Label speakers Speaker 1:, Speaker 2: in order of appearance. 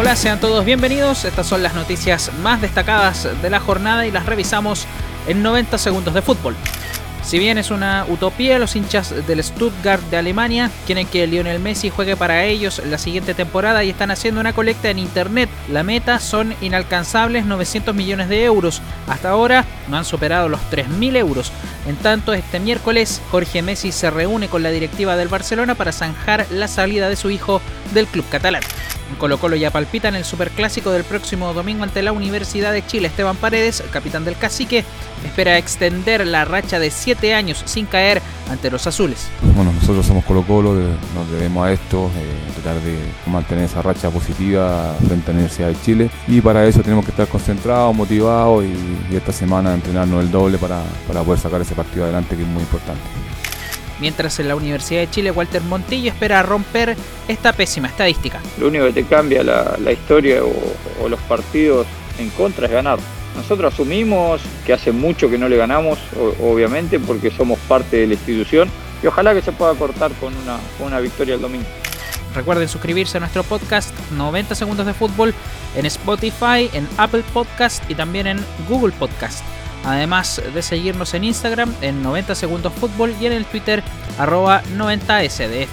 Speaker 1: Hola, sean todos bienvenidos. Estas son las noticias más destacadas de la jornada y las revisamos en 90 segundos de fútbol. Si bien es una utopía, los hinchas del Stuttgart de Alemania quieren que Lionel Messi juegue para ellos la siguiente temporada y están haciendo una colecta en internet. La meta son inalcanzables 900 millones de euros. Hasta ahora no han superado los 3.000 euros. En tanto, este miércoles Jorge Messi se reúne con la directiva del Barcelona para zanjar la salida de su hijo del club catalán. Colo Colo ya palpita en el superclásico del próximo domingo ante la Universidad de Chile. Esteban Paredes, capitán del Cacique, espera extender la racha de 7 años sin caer ante los azules.
Speaker 2: Bueno, nosotros somos Colo Colo, nos debemos a esto, eh, tratar de mantener esa racha positiva frente a la Universidad de Chile y para eso tenemos que estar concentrados, motivados y, esta semana entrenarnos el doble para, para poder sacar ese partido adelante que es muy importante
Speaker 1: mientras en la Universidad de Chile Walter Montillo espera romper esta pésima estadística.
Speaker 3: Lo único que te cambia la, historia o, los partidos en contra es ganar. Nosotros asumimos que hace mucho que no le ganamos, obviamente, porque somos parte de la institución y ojalá que se pueda cortar con una, con una victoria el domingo.
Speaker 1: Recuerden suscribirse a nuestro podcast 90 segundos de fútbol en Spotify, en Apple Podcast y también en Google Podcast además de seguirnos en Instagram en 90 segundos fútbol y en el Twitter arroba 90sdf.